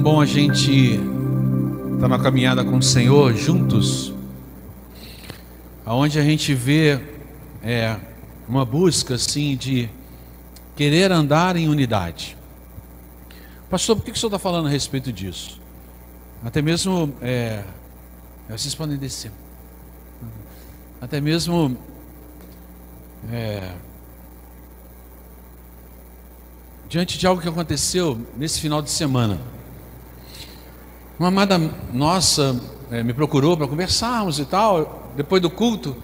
bom a gente estar tá na caminhada com o Senhor juntos, aonde a gente vê é, uma busca assim de querer andar em unidade. Pastor, por que o senhor está falando a respeito disso? Até mesmo, é, vocês podem descer. Até mesmo, é, diante de algo que aconteceu nesse final de semana. Uma amada nossa é, me procurou para conversarmos e tal. Depois do culto,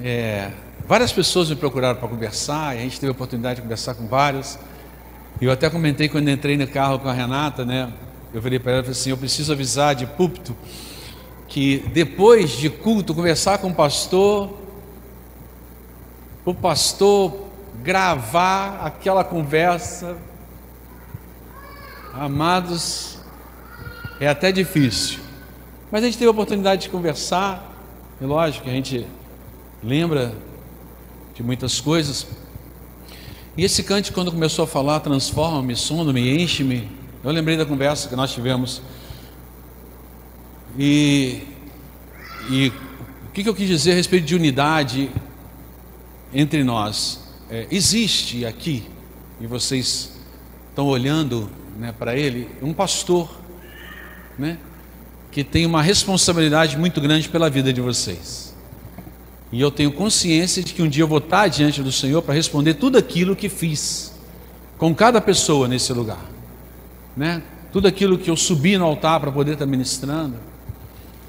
é, várias pessoas me procuraram para conversar. E a gente teve a oportunidade de conversar com vários. E eu até comentei quando entrei no carro com a Renata, né? Eu falei para ela assim: eu preciso avisar de púlpito que depois de culto conversar com o pastor, o pastor gravar aquela conversa, amados, é até difícil. Mas a gente teve a oportunidade de conversar, e lógico que a gente lembra de muitas coisas. E esse cante, quando começou a falar, transforma-me, sonda-me, enche-me, eu lembrei da conversa que nós tivemos. E, e o que, que eu quis dizer a respeito de unidade entre nós? É, existe aqui, e vocês estão olhando né, para ele, um pastor né, que tem uma responsabilidade muito grande pela vida de vocês. E eu tenho consciência de que um dia eu vou estar diante do Senhor para responder tudo aquilo que fiz com cada pessoa nesse lugar, né? Tudo aquilo que eu subi no altar para poder estar ministrando.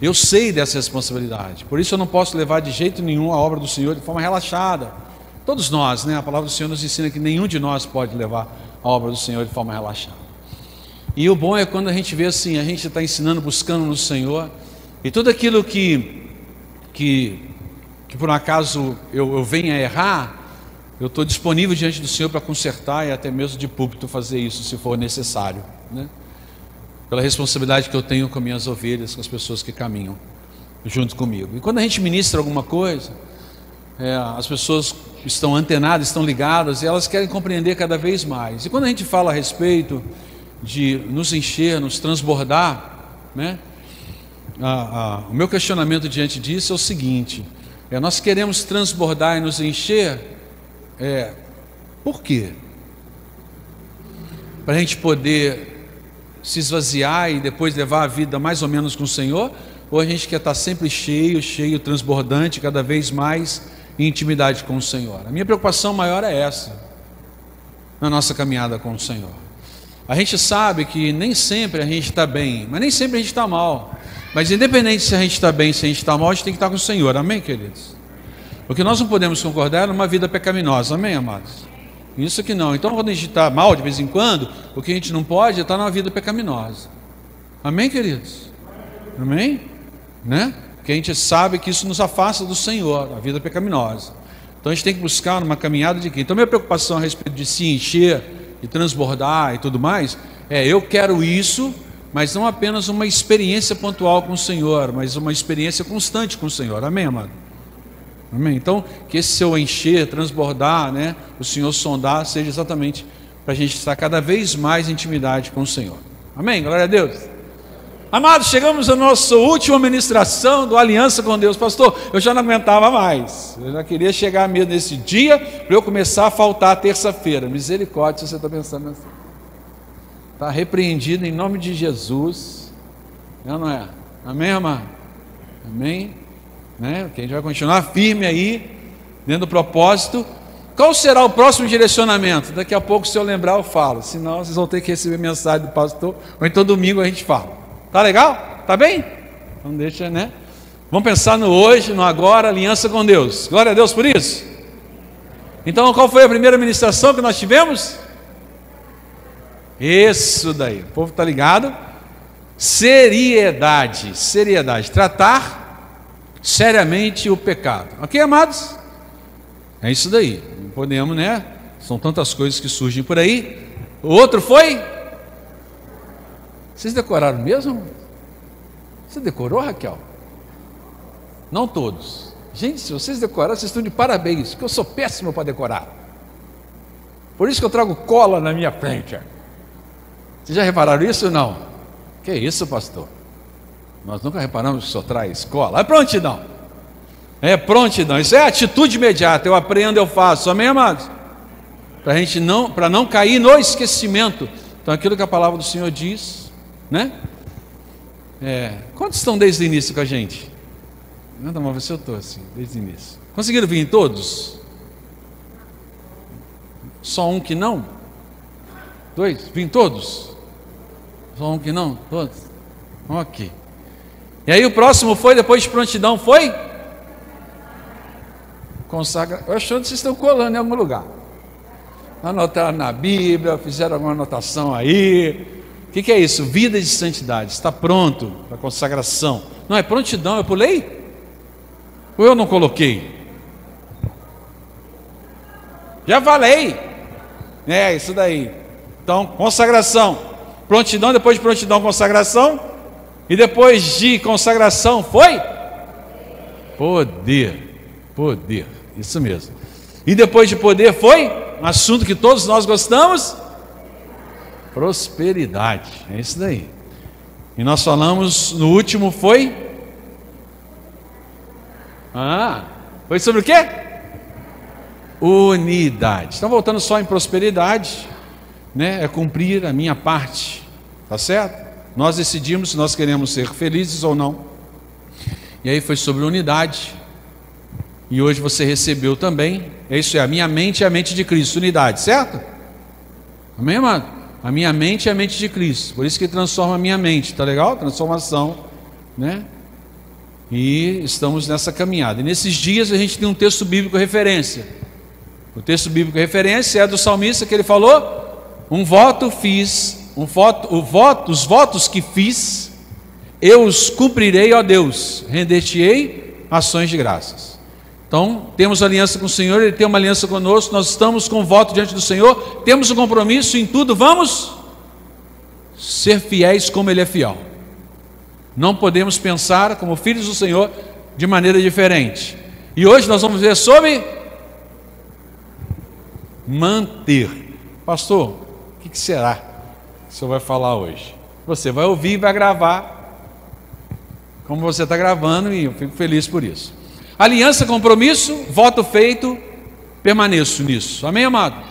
Eu sei dessa responsabilidade. Por isso eu não posso levar de jeito nenhum a obra do Senhor de forma relaxada. Todos nós, né? A palavra do Senhor nos ensina que nenhum de nós pode levar a obra do Senhor de forma relaxada. E o bom é quando a gente vê assim, a gente está ensinando, buscando no Senhor, e tudo aquilo que, que, que por um acaso eu, eu venha errar, eu estou disponível diante do Senhor para consertar e até mesmo de púlpito fazer isso, se for necessário, né? pela responsabilidade que eu tenho com minhas ovelhas, com as pessoas que caminham junto comigo. E quando a gente ministra alguma coisa, é, as pessoas estão antenadas, estão ligadas e elas querem compreender cada vez mais. E quando a gente fala a respeito de nos encher, nos transbordar, né? Ah, ah, o meu questionamento diante disso é o seguinte: é, nós queremos transbordar e nos encher, é, por quê? Para a gente poder se esvaziar e depois levar a vida mais ou menos com o Senhor? Ou a gente quer estar sempre cheio, cheio, transbordante, cada vez mais em intimidade com o Senhor? A minha preocupação maior é essa, na nossa caminhada com o Senhor. A gente sabe que nem sempre a gente está bem, mas nem sempre a gente está mal. Mas independente se a gente está bem, se a gente está mal, a gente tem que estar com o Senhor, amém, queridos? Porque nós não podemos concordar numa vida pecaminosa, amém, amados? Isso que não. Então, quando a gente está mal de vez em quando, o que a gente não pode é estar numa vida pecaminosa. Amém, queridos? Amém? Né? Porque a gente sabe que isso nos afasta do Senhor, a vida pecaminosa. Então a gente tem que buscar uma caminhada de quê? Então, minha preocupação a respeito de se encher e transbordar e tudo mais, é eu quero isso, mas não apenas uma experiência pontual com o Senhor, mas uma experiência constante com o Senhor. Amém, amado? Amém? Então, que esse seu encher, transbordar, né, o Senhor sondar, seja exatamente para a gente estar cada vez mais em intimidade com o Senhor. Amém? Glória a Deus. Amados, chegamos à nossa última ministração do Aliança com Deus. Pastor, eu já não aguentava mais. Eu já queria chegar mesmo nesse dia para eu começar a faltar terça-feira. Misericórdia, se você está pensando assim. Está repreendido em nome de Jesus. Não, não é? Amém, amado? Amém? Né? A gente vai continuar firme aí, dentro do propósito. Qual será o próximo direcionamento? Daqui a pouco, se eu lembrar, eu falo. Senão, vocês vão ter que receber mensagem do pastor. Ou então, domingo a gente fala. Tá legal? Tá bem? Então deixa, né? Vamos pensar no hoje, no agora, aliança com Deus. Glória a Deus por isso. Então, qual foi a primeira ministração que nós tivemos? Isso daí. O povo está ligado? Seriedade, seriedade, tratar seriamente o pecado. OK, amados? É isso daí. Não podemos, né? São tantas coisas que surgem por aí. O outro foi vocês decoraram mesmo? Você decorou, Raquel? Não todos. Gente, se vocês decoraram, vocês estão de parabéns, porque eu sou péssimo para decorar. Por isso que eu trago cola na minha frente. Vocês já repararam isso ou não? Que isso, pastor? Nós nunca reparamos que senhor traz escola. É prontidão. É prontidão. Isso é atitude imediata. Eu aprendo, eu faço. Amém, amados? Para a gente não, para não cair no esquecimento. Então, aquilo que a palavra do Senhor diz, né? É, quantos estão desde o início com a gente? Não, mas você eu estou assim, desde o início. Conseguiram vir todos? Só um que não? Dois? Vim todos? Só um que não? Todos? Ok. E aí o próximo foi, depois de prontidão, foi? Consagra. Eu achando que vocês estão colando em algum lugar. Anotaram na Bíblia, fizeram alguma anotação aí. O que, que é isso? Vida de santidade. Está pronto para consagração. Não é prontidão, eu pulei? Ou eu não coloquei? Já falei. É, isso daí. Então, consagração. Prontidão, depois de prontidão, consagração. E depois de consagração foi? Poder. Poder. Isso mesmo. E depois de poder foi? Um assunto que todos nós gostamos? Prosperidade. É isso daí. E nós falamos no último foi? Ah, foi sobre o quê? Unidade. Então voltando só em prosperidade, né? É cumprir a minha parte. Tá certo? Nós decidimos se nós queremos ser felizes ou não. E aí foi sobre unidade. E hoje você recebeu também. É isso é a minha mente é a mente de Cristo, unidade, certo? Amém, amado? A minha mente é a mente de Cristo. Por isso que transforma a minha mente, tá legal? Transformação, né? E estamos nessa caminhada. E nesses dias a gente tem um texto bíblico referência. O texto bíblico referência é do salmista que ele falou: Um voto fiz um voto, o voto, os votos que fiz, eu os cumprirei, ó Deus, render-te-ei ações de graças. Então, temos aliança com o Senhor, Ele tem uma aliança conosco, nós estamos com voto diante do Senhor, temos um compromisso em tudo, vamos ser fiéis como Ele é fiel. Não podemos pensar como filhos do Senhor de maneira diferente. E hoje nós vamos ver sobre manter. Pastor, o que será? o senhor vai falar hoje. Você vai ouvir e vai gravar, como você está gravando, e eu fico feliz por isso. Aliança, compromisso, voto feito, permaneço nisso. Amém, amado?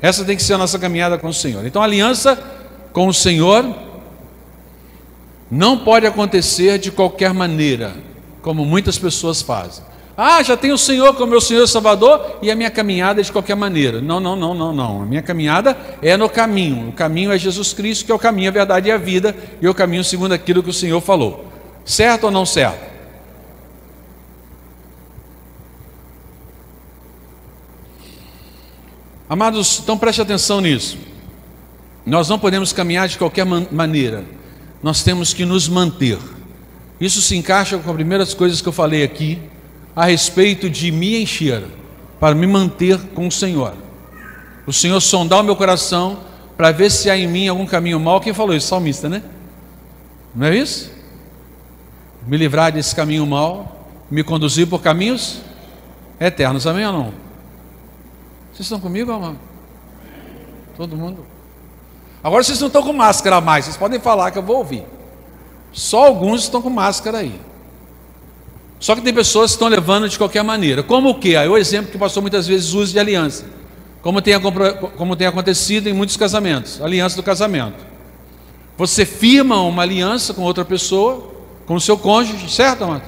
Essa tem que ser a nossa caminhada com o Senhor. Então, aliança com o Senhor não pode acontecer de qualquer maneira, como muitas pessoas fazem. Ah, já tenho o Senhor como meu Senhor e Salvador e a minha caminhada é de qualquer maneira. Não, não, não, não, não. A minha caminhada é no caminho. O caminho é Jesus Cristo, que é o caminho, a verdade e a vida, e o caminho segundo aquilo que o Senhor falou. Certo ou não certo? Amados, então preste atenção nisso. Nós não podemos caminhar de qualquer man maneira. Nós temos que nos manter. Isso se encaixa com as primeiras coisas que eu falei aqui a respeito de me encher, para me manter com o Senhor. O Senhor sondar o meu coração para ver se há em mim algum caminho mau. Quem falou isso? Salmista, né? Não é isso? Me livrar desse caminho mau, me conduzir por caminhos eternos. Amém ou não? Vocês estão comigo, amado? Todo mundo? Agora vocês não estão com máscara mais, vocês podem falar que eu vou ouvir. Só alguns estão com máscara aí. Só que tem pessoas que estão levando de qualquer maneira. Como o que? Aí o exemplo que passou muitas vezes uso de aliança. Como tem, como tem acontecido em muitos casamentos. Aliança do casamento. Você firma uma aliança com outra pessoa, com o seu cônjuge, certo, amado?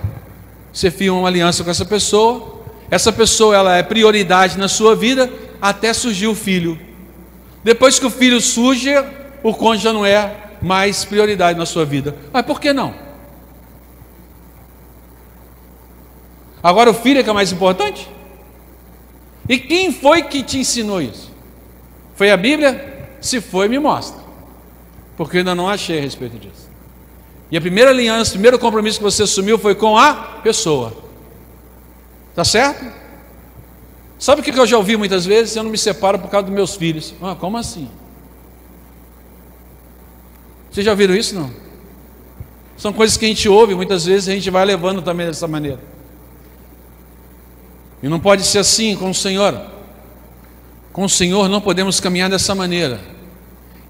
Você firma uma aliança com essa pessoa. Essa pessoa ela é prioridade na sua vida até surgir o filho. Depois que o filho surge, o cônjuge já não é mais prioridade na sua vida. Mas por que não? Agora o filho é que é mais importante? E quem foi que te ensinou isso? Foi a Bíblia? Se foi, me mostra. Porque eu ainda não achei a respeito disso. E a primeira aliança, o primeiro compromisso que você assumiu foi com a pessoa. Tá certo? Sabe o que eu já ouvi muitas vezes? Eu não me separo por causa dos meus filhos. Ah, como assim? Vocês já ouviram isso? Não? São coisas que a gente ouve, muitas vezes a gente vai levando também dessa maneira. E não pode ser assim com o Senhor. Com o Senhor não podemos caminhar dessa maneira.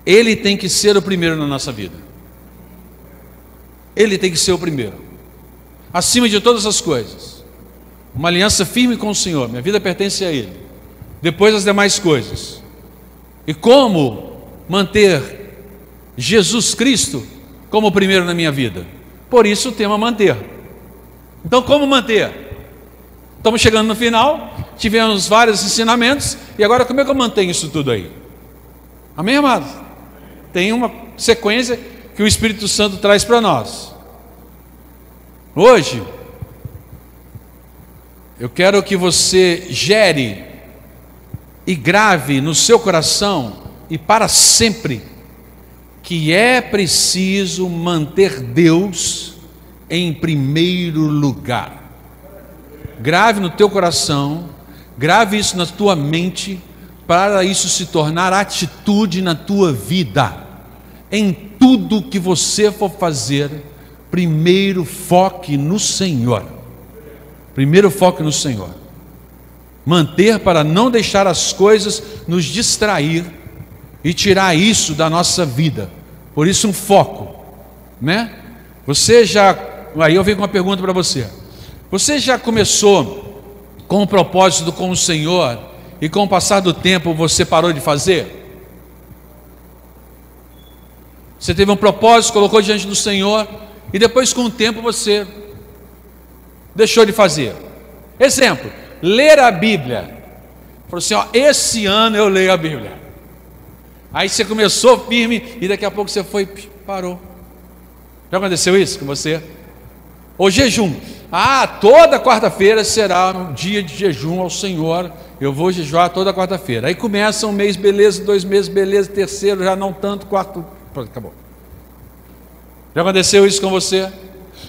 Ele tem que ser o primeiro na nossa vida. Ele tem que ser o primeiro. Acima de todas as coisas. Uma aliança firme com o Senhor. Minha vida pertence a Ele. Depois as demais coisas. E como manter Jesus Cristo como o primeiro na minha vida? Por isso o tema manter. Então, como manter? Estamos chegando no final, tivemos vários ensinamentos, e agora como é que eu mantenho isso tudo aí? Amém, amados? Tem uma sequência que o Espírito Santo traz para nós. Hoje, eu quero que você gere e grave no seu coração e para sempre que é preciso manter Deus em primeiro lugar. Grave no teu coração, grave isso na tua mente, para isso se tornar atitude na tua vida. Em tudo que você for fazer, primeiro foque no Senhor. Primeiro foque no Senhor. Manter para não deixar as coisas nos distrair e tirar isso da nossa vida. Por isso um foco, né? Você já, aí eu venho com uma pergunta para você. Você já começou com um propósito com o Senhor e com o passar do tempo você parou de fazer? Você teve um propósito, colocou diante do Senhor e depois com o tempo você deixou de fazer. Exemplo, ler a Bíblia. Falou assim: ó, esse ano eu leio a Bíblia. Aí você começou firme e daqui a pouco você foi, parou. Já aconteceu isso com você? Ou jejum. Ah, toda quarta-feira será um dia de jejum ao Senhor. Eu vou jejuar toda quarta-feira. Aí começa um mês, beleza, dois meses, beleza, terceiro, já não tanto, quarto. Pronto, acabou. Já aconteceu isso com você?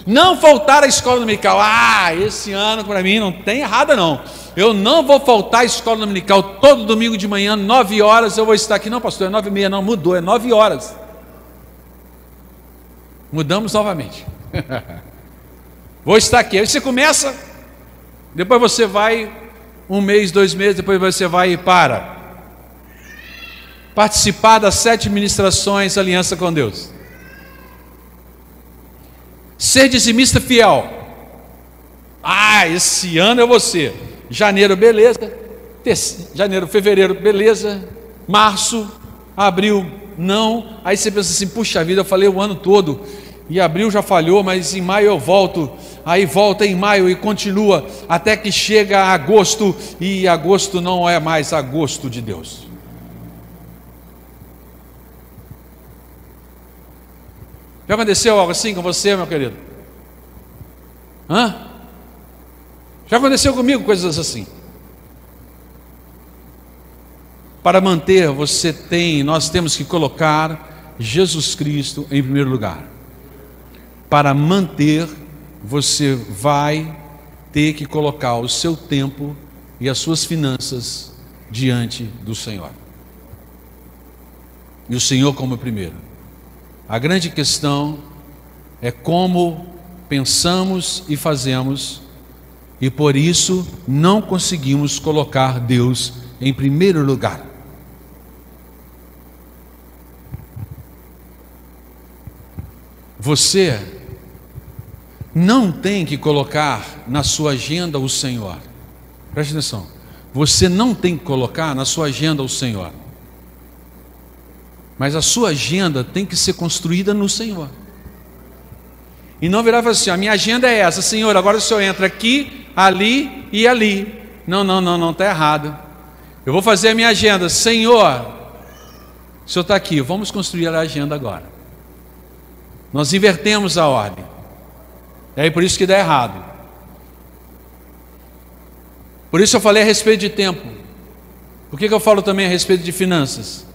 Não faltar à escola dominical. Ah, esse ano para mim não tem errada não. Eu não vou faltar à escola dominical todo domingo de manhã, nove horas eu vou estar aqui. Não, pastor, é nove e meia, não, mudou, é nove horas. Mudamos novamente. Vou estar aqui. Aí você começa, depois você vai um mês, dois meses, depois você vai e para. Participar das sete ministrações Aliança com Deus. Ser dizimista fiel. Ah, esse ano é você. Janeiro, beleza. Janeiro, fevereiro, beleza. Março, abril, não. Aí você pensa assim: puxa vida, eu falei o ano todo. E abril já falhou, mas em maio eu volto aí volta em maio e continua até que chega agosto e agosto não é mais agosto de Deus. Já aconteceu algo assim com você, meu querido? Hã? Já aconteceu comigo coisas assim. Para manter, você tem, nós temos que colocar Jesus Cristo em primeiro lugar. Para manter, você vai ter que colocar o seu tempo e as suas finanças diante do Senhor. E o Senhor como primeiro. A grande questão é como pensamos e fazemos, e por isso não conseguimos colocar Deus em primeiro lugar. Você não tem que colocar na sua agenda o Senhor. Preste atenção. Você não tem que colocar na sua agenda o Senhor. Mas a sua agenda tem que ser construída no Senhor. E não virar e falar assim: a minha agenda é essa, Senhor, agora o Senhor entra aqui, ali e ali. Não, não, não, não, está errado. Eu vou fazer a minha agenda, Senhor, o Senhor está aqui, vamos construir a agenda agora. Nós invertemos a ordem. É por isso que dá errado. Por isso eu falei a respeito de tempo. Por que, que eu falo também a respeito de finanças?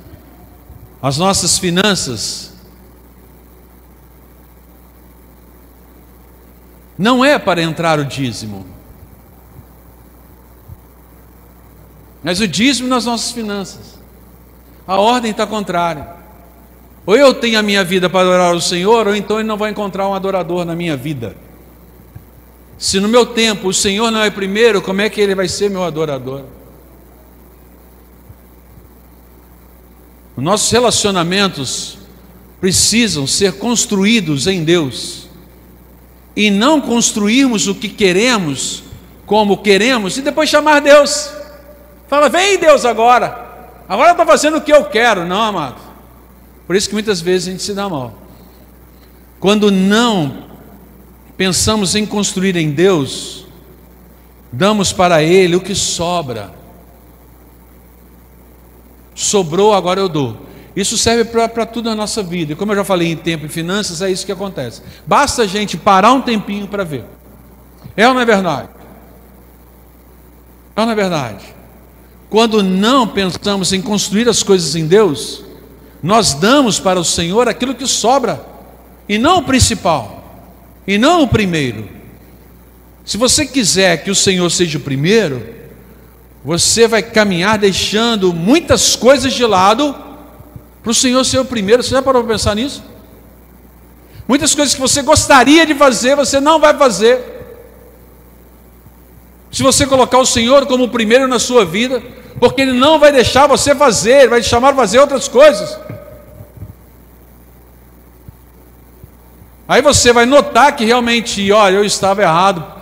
As nossas finanças não é para entrar o dízimo. Mas o dízimo nas nossas finanças. A ordem está contrária. Ou eu tenho a minha vida para adorar o Senhor, ou então ele não vai encontrar um adorador na minha vida. Se no meu tempo o Senhor não é primeiro, como é que ele vai ser meu adorador? Os nossos relacionamentos precisam ser construídos em Deus e não construirmos o que queremos, como queremos, e depois chamar Deus. Fala, vem Deus agora. Agora estou fazendo o que eu quero. Não, amado. Por isso que muitas vezes a gente se dá mal. Quando não pensamos em construir em Deus, damos para Ele o que sobra. Sobrou, agora eu dou. Isso serve para tudo na nossa vida. E como eu já falei em tempo e finanças, é isso que acontece. Basta a gente parar um tempinho para ver. É ou não é verdade? É ou não é verdade? Quando não pensamos em construir as coisas em Deus, nós damos para o Senhor aquilo que sobra, e não o principal, e não o primeiro. Se você quiser que o Senhor seja o primeiro, você vai caminhar deixando muitas coisas de lado para o Senhor ser o primeiro. Você já parou para pensar nisso? Muitas coisas que você gostaria de fazer, você não vai fazer. Se você colocar o Senhor como o primeiro na sua vida, porque Ele não vai deixar você fazer, Ele vai te chamar a fazer outras coisas. Aí você vai notar que realmente, olha, eu estava errado,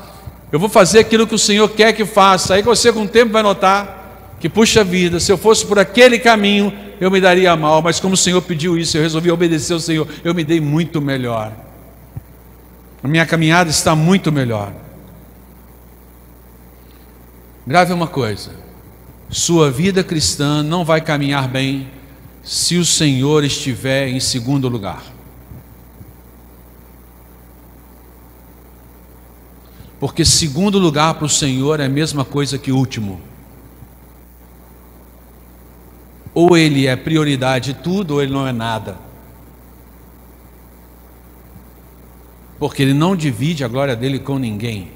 eu vou fazer aquilo que o Senhor quer que faça. Aí você com o tempo vai notar que, puxa vida, se eu fosse por aquele caminho, eu me daria mal, mas como o Senhor pediu isso, eu resolvi obedecer ao Senhor, eu me dei muito melhor. A minha caminhada está muito melhor. Grave uma coisa: sua vida cristã não vai caminhar bem se o Senhor estiver em segundo lugar. Porque segundo lugar para o Senhor é a mesma coisa que último. Ou ele é prioridade de tudo, ou ele não é nada. Porque ele não divide a glória dele com ninguém.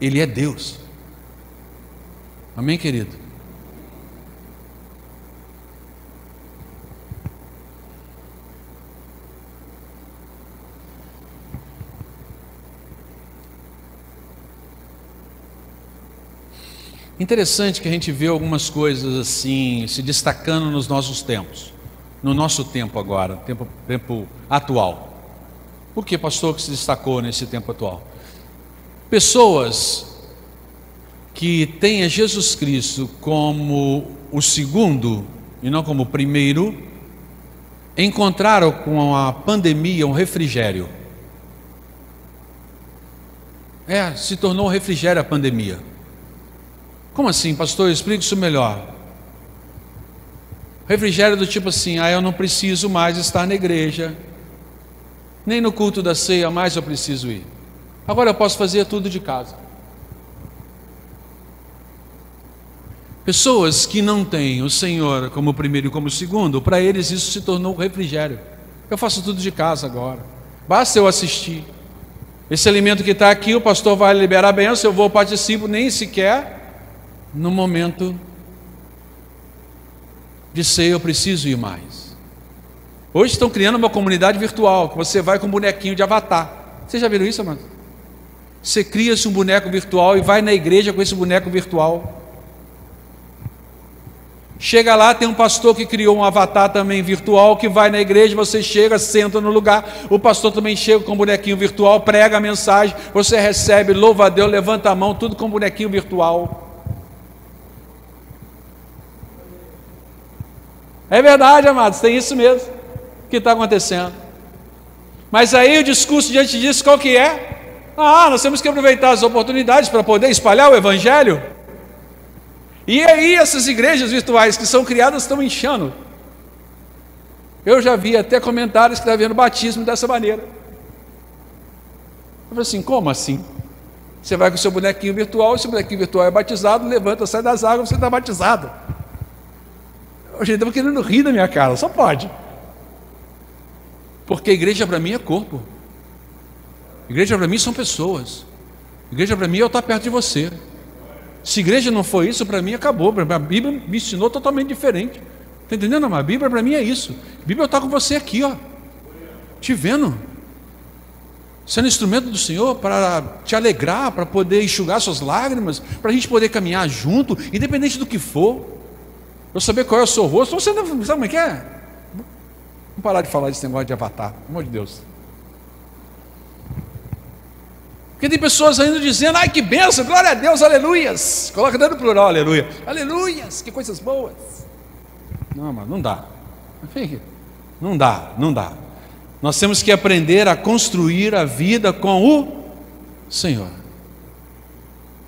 Ele é Deus. Amém, querido? Interessante que a gente vê algumas coisas assim se destacando nos nossos tempos, no nosso tempo agora, tempo, tempo atual. Por que, pastor, que se destacou nesse tempo atual? Pessoas que têm a Jesus Cristo como o segundo e não como o primeiro, encontraram com a pandemia um refrigério. É, se tornou um refrigério a pandemia. Como assim, pastor? Explique isso melhor. Refrigério do tipo assim: ah, eu não preciso mais estar na igreja, nem no culto da ceia mais eu preciso ir. Agora eu posso fazer tudo de casa. Pessoas que não têm o Senhor como primeiro e como segundo, para eles isso se tornou refrigério. Eu faço tudo de casa agora. Basta eu assistir. Esse alimento que está aqui, o pastor vai liberar a benção, eu vou participo, nem sequer no momento de ser eu preciso ir mais. Hoje estão criando uma comunidade virtual, que você vai com um bonequinho de avatar. Vocês já viram isso, amado? Você cria-se um boneco virtual e vai na igreja com esse boneco virtual. Chega lá, tem um pastor que criou um avatar também virtual que vai na igreja, você chega, senta no lugar, o pastor também chega com um bonequinho virtual, prega a mensagem, você recebe, louva a Deus, levanta a mão, tudo com um bonequinho virtual. É verdade, amados, tem isso mesmo que está acontecendo. Mas aí o discurso diante disso, qual que é? Ah, nós temos que aproveitar as oportunidades para poder espalhar o Evangelho. E aí essas igrejas virtuais que são criadas estão inchando. Eu já vi até comentários que está vendo batismo dessa maneira. Eu falei assim, como assim? Você vai com o seu bonequinho virtual, seu bonequinho virtual é batizado, levanta, sai das águas, você está batizado. Gente, estava querendo rir da minha cara, só pode. Porque a igreja para mim é corpo. igreja para mim são pessoas. igreja para mim é eu estar perto de você. Se igreja não for isso, para mim acabou. A Bíblia me ensinou totalmente diferente. Está entendendo, A Bíblia para mim é isso. A Bíblia está com você aqui, ó. Te vendo. Sendo instrumento do Senhor para te alegrar, para poder enxugar suas lágrimas, para a gente poder caminhar junto, independente do que for. Eu saber qual é o seu rosto, você não sabe como é que é? Vamos parar de falar desse negócio de avatar, pelo amor de Deus. Porque tem pessoas ainda dizendo, ai que benção, glória a Deus, aleluias. Coloca dentro do plural, aleluia. Aleluias, que coisas boas. Não, mas não dá. Não dá, não dá. Nós temos que aprender a construir a vida com o Senhor.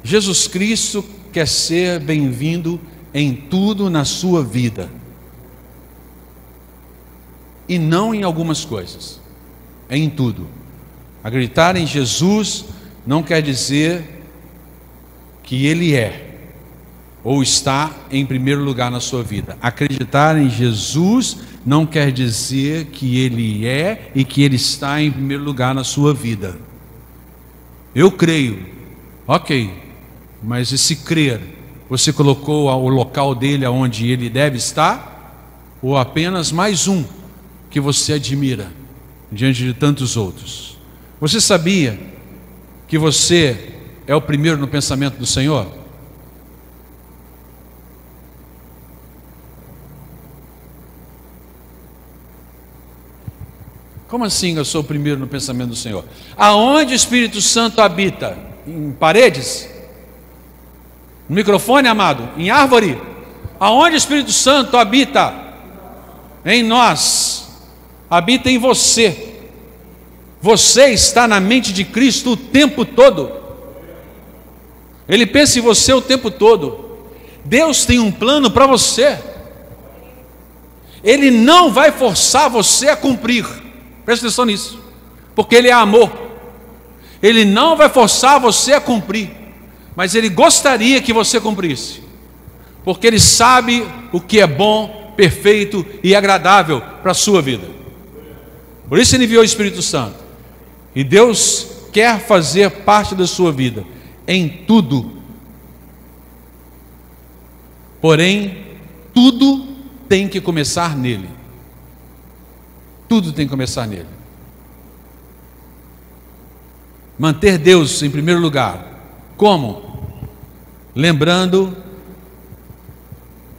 Jesus Cristo quer ser bem-vindo em tudo na sua vida. E não em algumas coisas, é em tudo. Acreditar em Jesus não quer dizer que Ele é ou está em primeiro lugar na sua vida. Acreditar em Jesus não quer dizer que Ele é e que Ele está em primeiro lugar na sua vida. Eu creio, ok, mas esse crer, você colocou o local dele aonde ele deve estar? Ou apenas mais um que você admira diante de tantos outros? Você sabia que você é o primeiro no pensamento do Senhor? Como assim eu sou o primeiro no pensamento do Senhor? Aonde o Espírito Santo habita? Em paredes? No microfone, amado? Em árvore? Aonde o Espírito Santo habita? Em nós. Habita em você. Você está na mente de Cristo o tempo todo. Ele pensa em você o tempo todo. Deus tem um plano para você. Ele não vai forçar você a cumprir. Preste atenção nisso. Porque Ele é amor. Ele não vai forçar você a cumprir. Mas Ele gostaria que você cumprisse. Porque Ele sabe o que é bom, perfeito e agradável para a sua vida. Por isso Ele enviou o Espírito Santo. E Deus quer fazer parte da sua vida em tudo. Porém, tudo tem que começar nele. Tudo tem que começar nele. Manter Deus em primeiro lugar. Como? Lembrando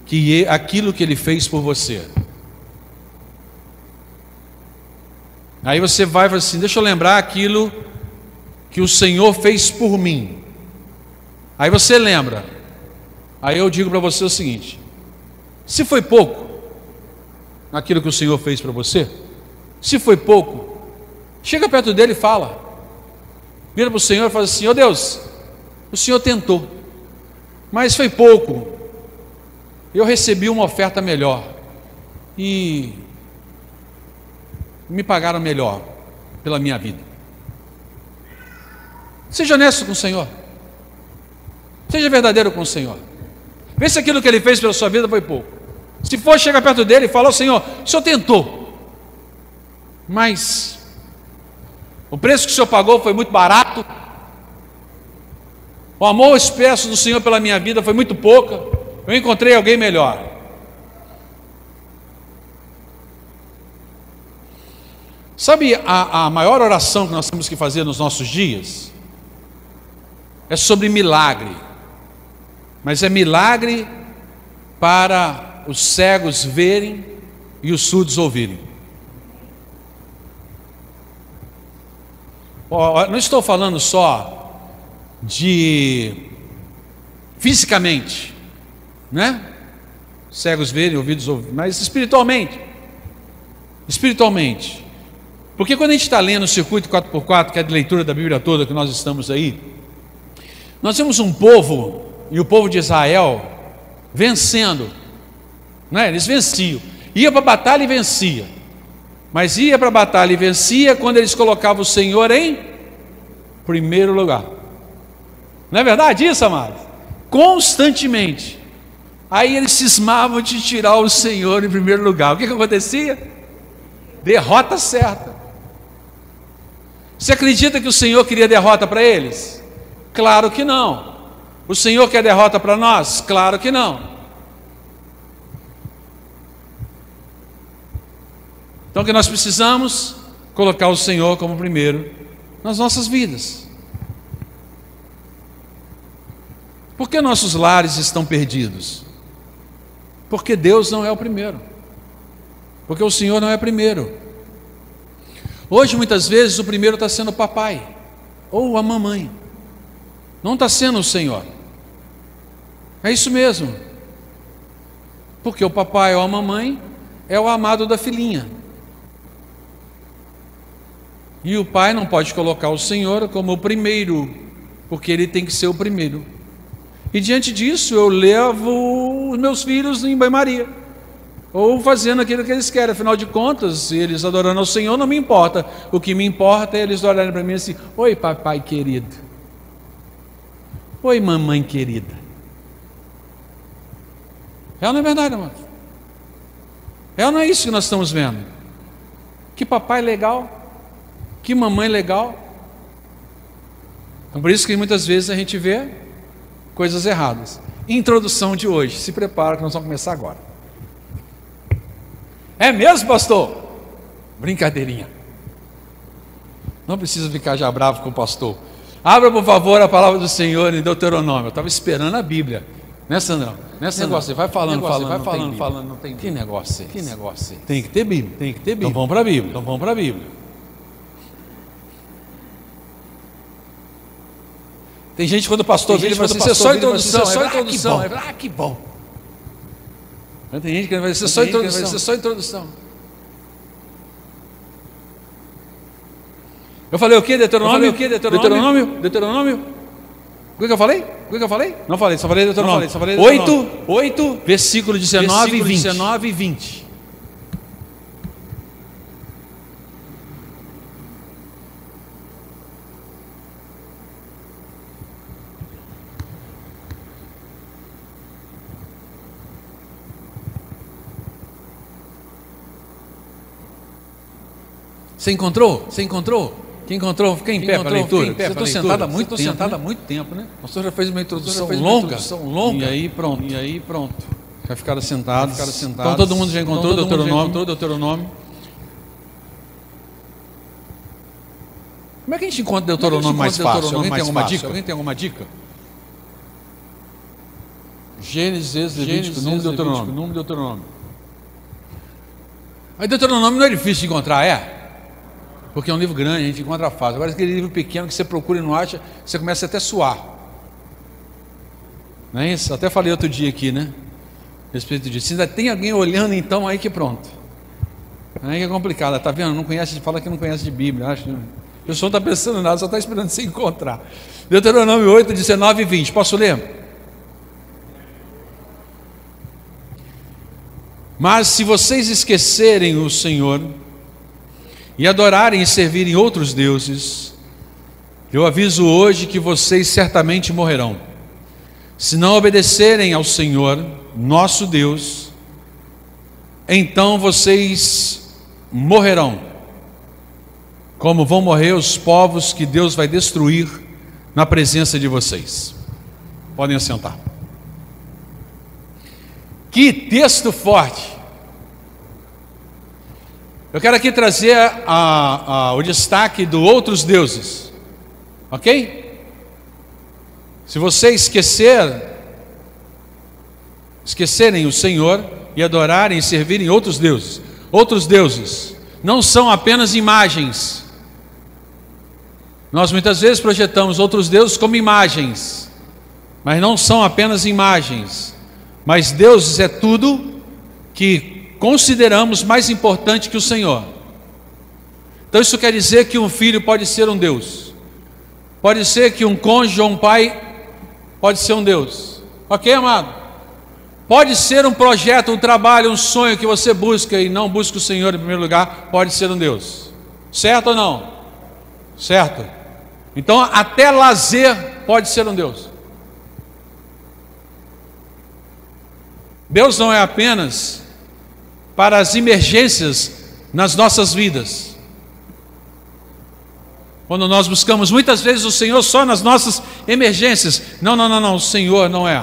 que aquilo que ele fez por você. Aí você vai e fala assim: deixa eu lembrar aquilo que o Senhor fez por mim. Aí você lembra. Aí eu digo para você o seguinte: se foi pouco aquilo que o Senhor fez para você, se foi pouco, chega perto dele e fala. Vira para o Senhor e fala assim: Ó oh Deus, o Senhor tentou, mas foi pouco. Eu recebi uma oferta melhor e me pagaram melhor pela minha vida. Seja honesto com o Senhor. Seja verdadeiro com o Senhor. Vê se aquilo que ele fez pela sua vida foi pouco. Se for, chega perto dele e fala: Senhor, o Senhor tentou. Mas o preço que o Senhor pagou foi muito barato. O amor expresso do Senhor pela minha vida foi muito pouca. Eu encontrei alguém melhor. Sabe a, a maior oração que nós temos que fazer nos nossos dias? É sobre milagre. Mas é milagre para os cegos verem e os surdos ouvirem. não estou falando só de fisicamente, né? Cegos verem, ouvidos ouvirem, mas espiritualmente. Espiritualmente. Porque quando a gente está lendo o circuito 4x4, que é a leitura da Bíblia toda que nós estamos aí, nós temos um povo, e o povo de Israel, vencendo, né? eles venciam, ia para a batalha e vencia. Mas ia para a batalha e vencia quando eles colocavam o Senhor em primeiro lugar. Não é verdade isso, amados? Constantemente. Aí eles cismavam de tirar o Senhor em primeiro lugar. O que, que acontecia? Derrota certa. Você acredita que o Senhor queria derrota para eles? Claro que não. O Senhor quer derrota para nós? Claro que não. Então, o que nós precisamos? Colocar o Senhor como primeiro nas nossas vidas. Por que nossos lares estão perdidos? Porque Deus não é o primeiro. Porque o Senhor não é primeiro. Hoje, muitas vezes, o primeiro está sendo o papai ou a mamãe, não está sendo o Senhor. É isso mesmo. Porque o papai ou a mamãe é o amado da filhinha. E o pai não pode colocar o Senhor como o primeiro, porque ele tem que ser o primeiro. E diante disso, eu levo os meus filhos em banho-maria, ou fazendo aquilo que eles querem. Afinal de contas, eles adorando ao Senhor não me importa. O que me importa é eles olharem para mim assim: Oi, papai querido. Oi, mamãe querida. É ou não é verdade, irmão? É ou não é isso que nós estamos vendo? Que papai legal, que mamãe legal. Então, por isso que muitas vezes a gente vê coisas erradas. Introdução de hoje. Se prepara que nós vamos começar agora. É mesmo, pastor? Brincadeirinha. Não precisa ficar já bravo com o pastor. Abra, por favor, a palavra do Senhor em Deuteronômio. Eu estava esperando a Bíblia. Né, Sandrão? Sandrão? Negócio, vai falando, negócio, falando, vai falando, falando, não tem Que negócio é esse? Que negócio é esse? Tem que ter Bíblia. Tem que ter Bíblia. Então vamos para a Bíblia. Então vamos para a Bíblia. Tem gente quando o pastor vira e fala assim, isso é só introdução, assim, é só introdução. Ah, que bom. Tem gente que vai dizer, só introdução. Vai só introdução. Eu falei o que, Deuteronômio? o que, Deuteronômio? Deuteronômio? O que eu falei? O que eu falei? Não falei, só falei Deuteronômio. Só falei, 8, 8, versículo 19 versículo e 20. 19 e 20. Você encontrou? Você encontrou? Quem encontrou? Fica em Quem pé para a leitura. Você está sentado há muito tempo. Há muito tempo, né? O pastor já fez uma introdução fez longa, introdução longa. E aí pronto. E aí pronto. Já ficaram sentados. Ficaram sentados. Então todo mundo já encontrou então, Deuteronômio. Deuteronômio. Como é que a gente encontra Deuteronômio é mais fácil? Alguém tem alguma dica? Alguém tem alguma dica? Gênesis, Levítico, número Deuteronômio. Número Deuteronômio. Aí Deuteronômio não é difícil de encontrar, é? Porque é um livro grande, a gente encontra fácil. Agora, aquele livro pequeno que você procura e não acha, você começa até a suar. Não é isso? Até falei outro dia aqui, né? Respeito disso. Se ainda tem alguém olhando, então, aí que pronto. Aí que é complicado. Está vendo? Não conhece, fala que não conhece de Bíblia. Acho, o pessoal não está pensando nada, só está esperando se encontrar. Deuteronômio 8, 19 e 20. Posso ler? Mas se vocês esquecerem o Senhor, e adorarem e servirem outros deuses, eu aviso hoje que vocês certamente morrerão. Se não obedecerem ao Senhor, nosso Deus, então vocês morrerão, como vão morrer os povos que Deus vai destruir na presença de vocês. Podem assentar. Que texto forte! Eu quero aqui trazer a, a, o destaque do outros deuses, ok? Se você esquecer, esquecerem o Senhor e adorarem e servirem outros deuses, outros deuses não são apenas imagens. Nós muitas vezes projetamos outros deuses como imagens, mas não são apenas imagens. Mas deuses é tudo que consideramos mais importante que o Senhor. Então isso quer dizer que um filho pode ser um Deus. Pode ser que um cônjuge ou um pai pode ser um Deus. Ok, amado? Pode ser um projeto, um trabalho, um sonho que você busca e não busca o Senhor em primeiro lugar, pode ser um Deus. Certo ou não? Certo. Então, até lazer pode ser um Deus. Deus não é apenas para as emergências nas nossas vidas. Quando nós buscamos muitas vezes o Senhor só nas nossas emergências. Não, não, não, não, o Senhor não é.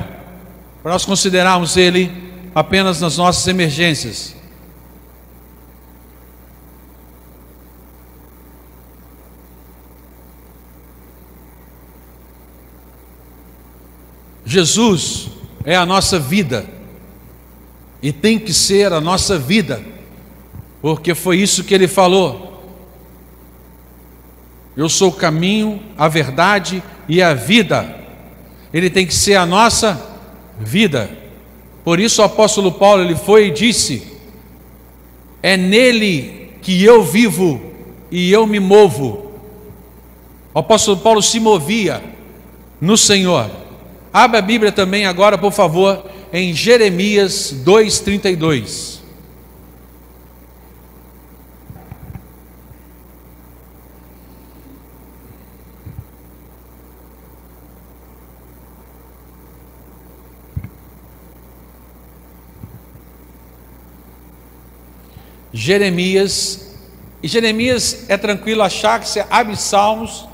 Para nós considerarmos Ele apenas nas nossas emergências. Jesus é a nossa vida. E tem que ser a nossa vida, porque foi isso que ele falou. Eu sou o caminho, a verdade e a vida. Ele tem que ser a nossa vida. Por isso o apóstolo Paulo ele foi e disse: É nele que eu vivo e eu me movo. O apóstolo Paulo se movia no Senhor. Abra a Bíblia também agora, por favor, em Jeremias 2:32. Jeremias, e Jeremias é tranquilo achar que você abre Salmos,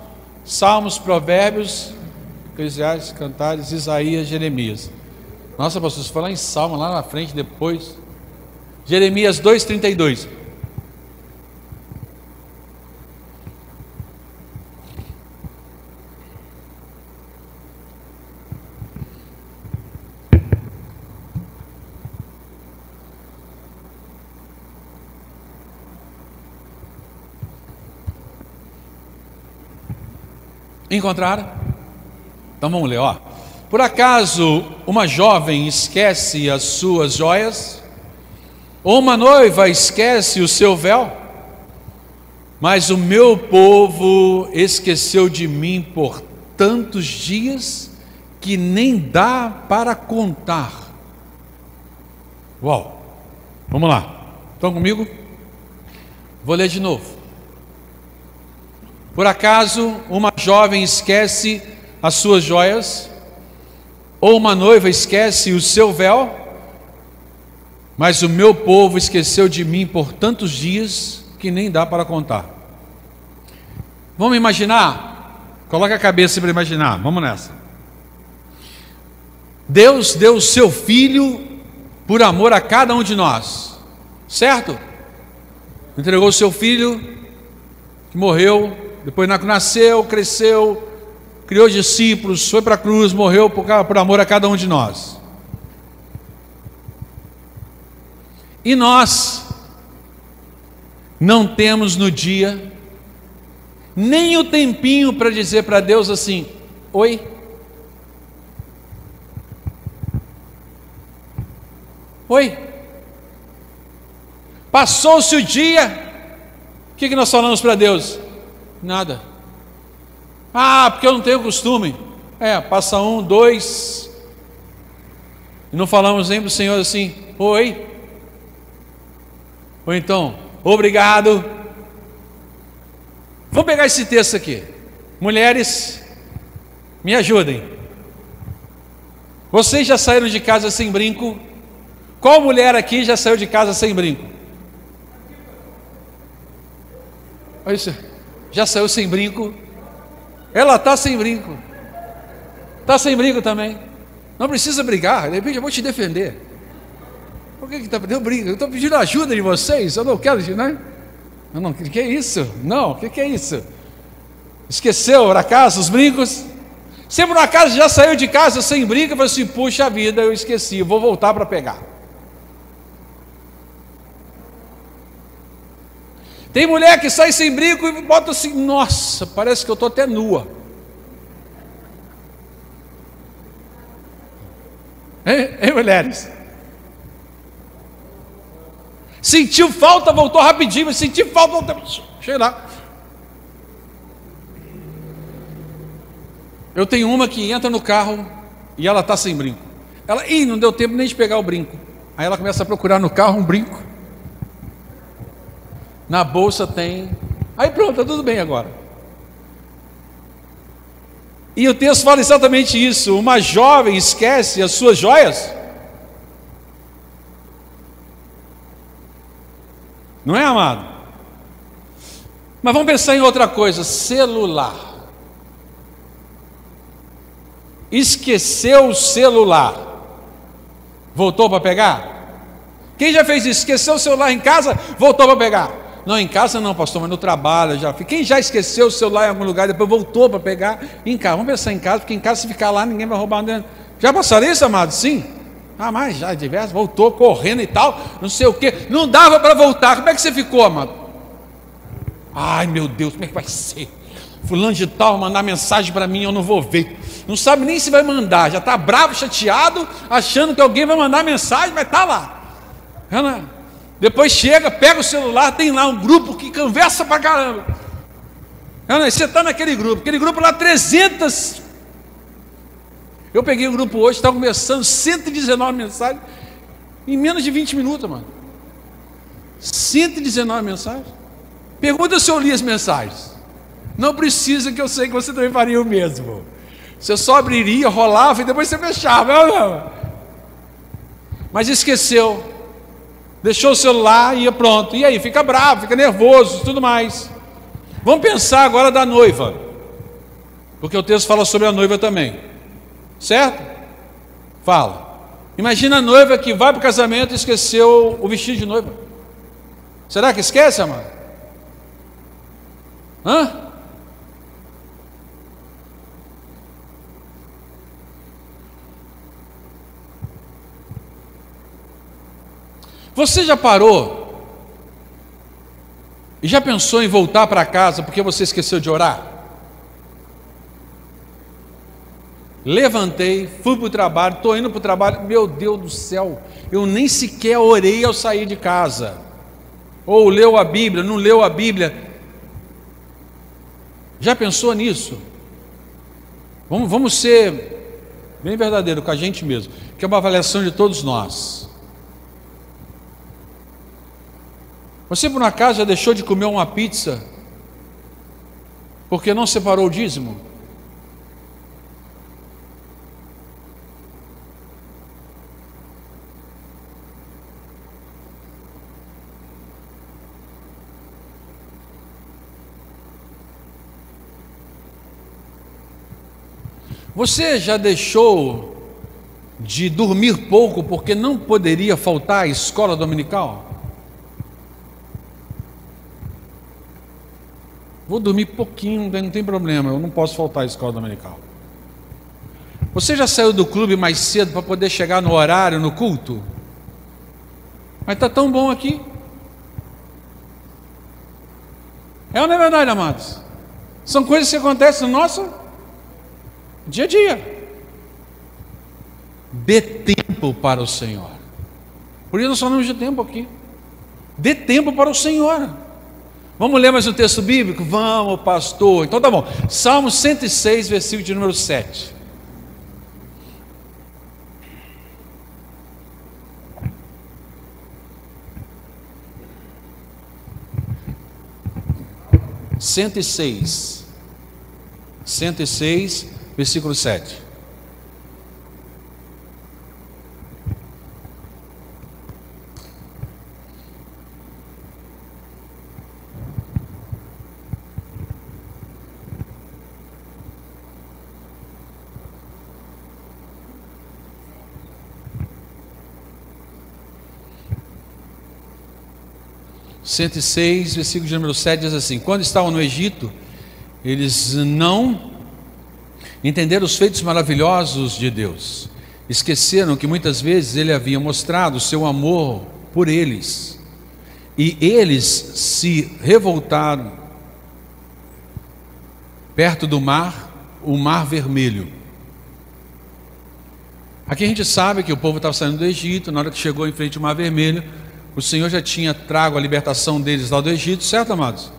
Salmos, Provérbios, Eclesiastes, Cantares, Isaías, Jeremias. Nossa, pastor, se falar em Salmo lá na frente depois. Jeremias 2,32. Encontraram? Então vamos ler, ó. Por acaso uma jovem esquece as suas joias? Ou uma noiva esquece o seu véu? Mas o meu povo esqueceu de mim por tantos dias que nem dá para contar. Uau! Vamos lá. Estão comigo? Vou ler de novo. Por acaso uma jovem esquece as suas joias? Ou uma noiva esquece o seu véu? Mas o meu povo esqueceu de mim por tantos dias que nem dá para contar. Vamos imaginar? Coloque a cabeça para imaginar. Vamos nessa. Deus deu o seu filho por amor a cada um de nós. Certo? Entregou o seu filho que morreu depois nasceu, cresceu, criou discípulos, foi para a cruz, morreu por, por amor a cada um de nós. E nós não temos no dia nem o tempinho para dizer para Deus assim: Oi. Oi. Passou-se o dia. O que, que nós falamos para Deus? Nada. Ah, porque eu não tenho costume. É, passa um, dois. E não falamos nem para o Senhor assim, oi. Ou então, obrigado. Vou pegar esse texto aqui. Mulheres, me ajudem. Vocês já saíram de casa sem brinco? Qual mulher aqui já saiu de casa sem brinco? Olha isso já saiu sem brinco. Ela está sem brinco. Está sem brinco também. Não precisa brigar, de repente eu vou te defender. Por que está pedindo brinco? Eu estou pedindo ajuda de vocês, eu não quero, né? Eu não, que é isso? Não, o que, que é isso? Esqueceu, por acaso, os brincos? Se por acaso já saiu de casa sem brinco, eu falei assim: puxa vida, eu esqueci, vou voltar para pegar. Tem mulher que sai sem brinco e bota assim, nossa, parece que eu estou até nua. Hein, hein, mulheres? Sentiu falta, voltou rapidinho, mas sentiu falta, voltou. Chega lá. Eu tenho uma que entra no carro e ela está sem brinco. Ela, ih, não deu tempo nem de pegar o brinco. Aí ela começa a procurar no carro um brinco na bolsa tem. Aí pronto, está tudo bem agora. E o texto fala exatamente isso: uma jovem esquece as suas joias. Não é, amado? Mas vamos pensar em outra coisa: celular. Esqueceu o celular. Voltou para pegar? Quem já fez isso? Esqueceu o celular em casa, voltou para pegar. Não, em casa não, pastor, mas no trabalho já. Quem já esqueceu o celular em algum lugar, depois voltou para pegar em casa? Vamos pensar em casa, porque em casa se ficar lá, ninguém vai roubar. Já passaram isso, amado? Sim. Ah, mas já diverso, voltou correndo e tal, não sei o que. Não dava para voltar. Como é que você ficou, amado? Ai, meu Deus, como é que vai ser? Fulano de tal mandar mensagem para mim, eu não vou ver. Não sabe nem se vai mandar, já está bravo, chateado, achando que alguém vai mandar mensagem, mas está lá. Depois chega, pega o celular, tem lá um grupo que conversa para caramba. Você está naquele grupo, aquele grupo lá, 300. Eu peguei o grupo hoje, estava começando 119 mensagens, em menos de 20 minutos, mano. 119 mensagens. Pergunta se eu li as mensagens. Não precisa que eu sei que você também faria o mesmo. Você só abriria, rolava e depois você fechava. Mas esqueceu. Deixou o celular e ia pronto. E aí, fica bravo, fica nervoso, tudo mais. Vamos pensar agora da noiva. Porque o texto fala sobre a noiva também. Certo? Fala. Imagina a noiva que vai para o casamento e esqueceu o vestido de noiva. Será que esquece, amado? Hã? Você já parou e já pensou em voltar para casa porque você esqueceu de orar? Levantei, fui para o trabalho, estou indo para o trabalho, meu Deus do céu, eu nem sequer orei ao sair de casa. Ou leu a Bíblia, não leu a Bíblia. Já pensou nisso? Vamos, vamos ser bem verdadeiro com a gente mesmo, que é uma avaliação de todos nós. Você por acaso já deixou de comer uma pizza porque não separou o dízimo? Você já deixou de dormir pouco porque não poderia faltar à escola dominical? Vou dormir pouquinho, não tem problema, eu não posso faltar à escola dominical. Você já saiu do clube mais cedo para poder chegar no horário, no culto? Mas está tão bom aqui. É ou não é verdade, amados? São coisas que acontecem no nosso dia a dia. Dê tempo para o Senhor. Por isso nós falamos de tempo aqui. Dê tempo para o Senhor. Vamos ler mais um texto bíblico? Vamos, pastor. Então tá bom. Salmo 106, versículo de número 7. Cento e seis, cento e seis, versículo sete. 106, versículo de número 7 diz assim: Quando estavam no Egito, eles não entenderam os feitos maravilhosos de Deus, esqueceram que muitas vezes ele havia mostrado seu amor por eles, e eles se revoltaram perto do mar, o mar vermelho. Aqui a gente sabe que o povo estava saindo do Egito, na hora que chegou em frente ao mar vermelho, o Senhor já tinha trago a libertação deles lá do Egito, certo, amados?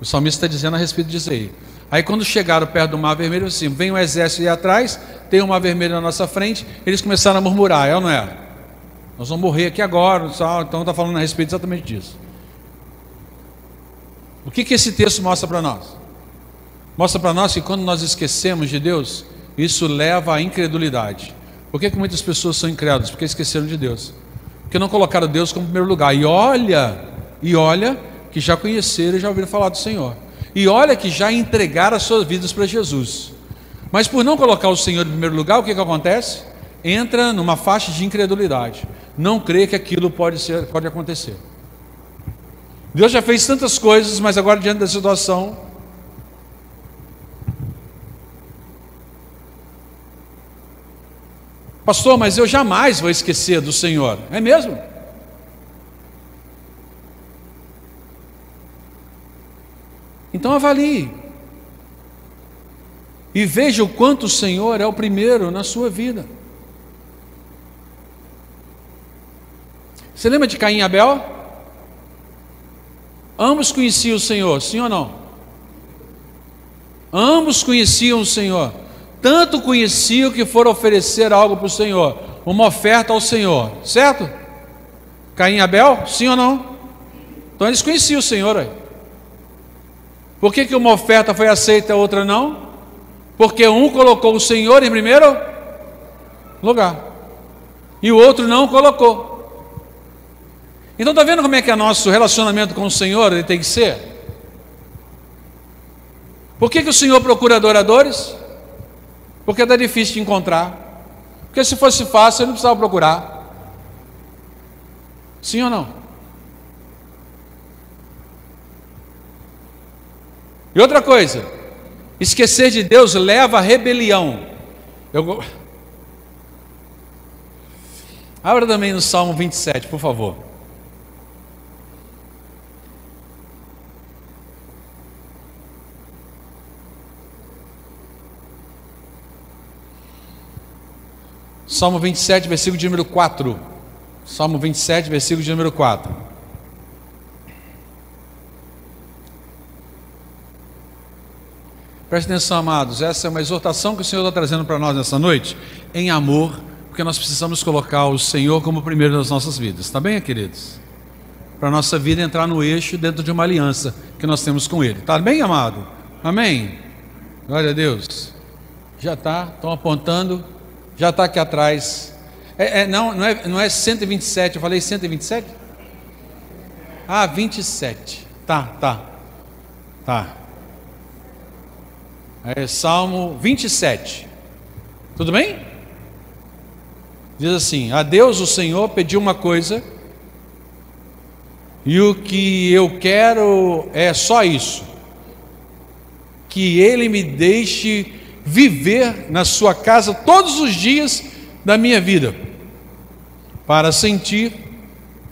O salmista está dizendo a respeito disso aí. Aí quando chegaram perto do Mar Vermelho, assim, vem um exército aí atrás, tem um Mar Vermelho na nossa frente, eles começaram a murmurar, é ou não é? Nós vamos morrer aqui agora, então está falando a respeito exatamente disso. O que, que esse texto mostra para nós? Mostra para nós que quando nós esquecemos de Deus, isso leva à incredulidade. Por que, que muitas pessoas são incrédulas? Porque esqueceram de Deus que não colocaram Deus como primeiro lugar. E olha, e olha que já conheceram e já ouviram falar do Senhor. E olha que já entregaram as suas vidas para Jesus. Mas por não colocar o Senhor em primeiro lugar, o que, que acontece? Entra numa faixa de incredulidade. Não crê que aquilo pode, ser, pode acontecer. Deus já fez tantas coisas, mas agora diante da situação, Pastor, mas eu jamais vou esquecer do Senhor. É mesmo? Então avalie. E veja o quanto o Senhor é o primeiro na sua vida. Você lembra de Caim e Abel? Ambos conheciam o Senhor, sim ou não? Ambos conheciam o Senhor. Tanto conheciam que foram oferecer algo para o Senhor, uma oferta ao Senhor, certo? Caim e Abel, sim ou não? Então eles conheciam o Senhor. Aí. Por que, que uma oferta foi aceita e a outra não? Porque um colocou o Senhor em primeiro lugar e o outro não colocou. Então está vendo como é que é nosso relacionamento com o Senhor ele tem que ser? Por que, que o Senhor procura adoradores? Porque está difícil de encontrar. Porque se fosse fácil, ele não precisava procurar. Sim ou não? E outra coisa, esquecer de Deus leva à rebelião. Eu... Abra também no Salmo 27, por favor. Salmo 27, versículo de número 4. Salmo 27, versículo de número 4. Preste atenção, amados, essa é uma exortação que o Senhor está trazendo para nós nessa noite, em amor, porque nós precisamos colocar o Senhor como primeiro nas nossas vidas, está bem, queridos? Para a nossa vida entrar no eixo dentro de uma aliança que nós temos com Ele, está bem, amado? Amém? Glória a Deus. Já está, estão apontando, já está aqui atrás. É, é, não, não, é, não é 127, eu falei 127? Ah, 27. Tá, tá, tá. É Salmo 27. Tudo bem? Diz assim: A Deus o Senhor pediu uma coisa, e o que eu quero é só isso: que Ele me deixe viver na Sua casa todos os dias da minha vida, para sentir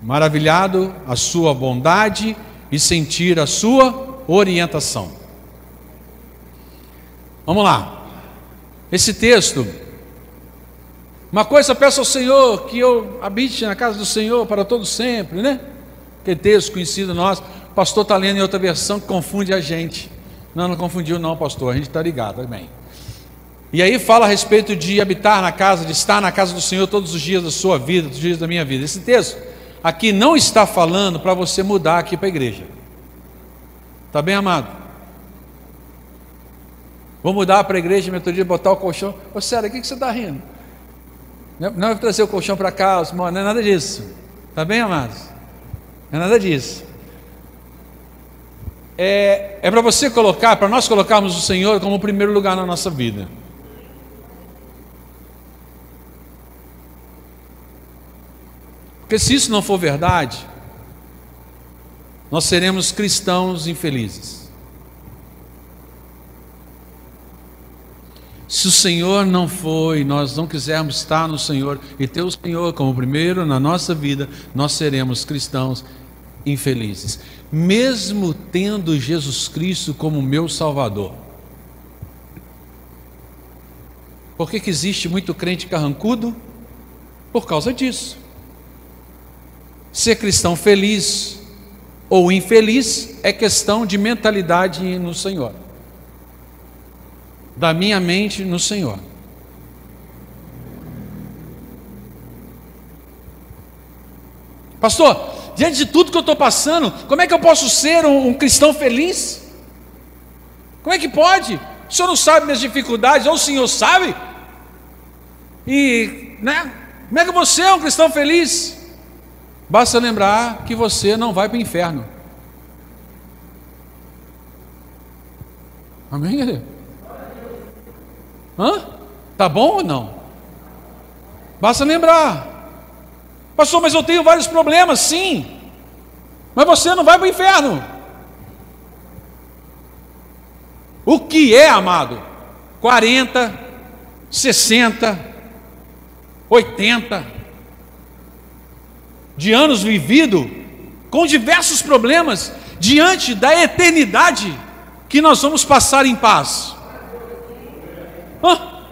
maravilhado a Sua bondade e sentir a Sua orientação. Vamos lá. Esse texto. Uma coisa peço ao Senhor que eu habite na casa do Senhor para todo sempre, né? Que texto conhecido. O pastor está lendo em outra versão que confunde a gente. Não, não confundiu, não, pastor. A gente está ligado, amém. E aí fala a respeito de habitar na casa, de estar na casa do Senhor todos os dias da sua vida, todos os dias da minha vida. Esse texto aqui não está falando para você mudar aqui para a igreja. Está bem, amado? Vou mudar para a igreja metodista, botar o colchão. Ô, sério, o que, que você está rindo? Não é trazer o colchão para cá, não é nada disso. Está bem, amados? Não é nada disso. É, é para você colocar, para nós colocarmos o Senhor como o primeiro lugar na nossa vida. Porque se isso não for verdade, nós seremos cristãos infelizes. Se o Senhor não foi, nós não quisermos estar no Senhor e ter o Senhor como primeiro na nossa vida, nós seremos cristãos infelizes, mesmo tendo Jesus Cristo como meu Salvador. Por que, que existe muito crente carrancudo? Por causa disso. Ser cristão feliz ou infeliz é questão de mentalidade no Senhor da minha mente no Senhor. Pastor, diante de tudo que eu estou passando, como é que eu posso ser um, um, cristão feliz? Como é que pode? O senhor não sabe minhas dificuldades, ou o senhor sabe? E, né? Como é que você é um cristão feliz? Basta lembrar que você não vai para o inferno. Amém, querido? Hã? Tá bom ou não? Basta lembrar. Pastor, mas eu tenho vários problemas, sim. Mas você não vai para o inferno. O que é, amado? 40, 60, 80, de anos vivido com diversos problemas diante da eternidade que nós vamos passar em paz. Hã?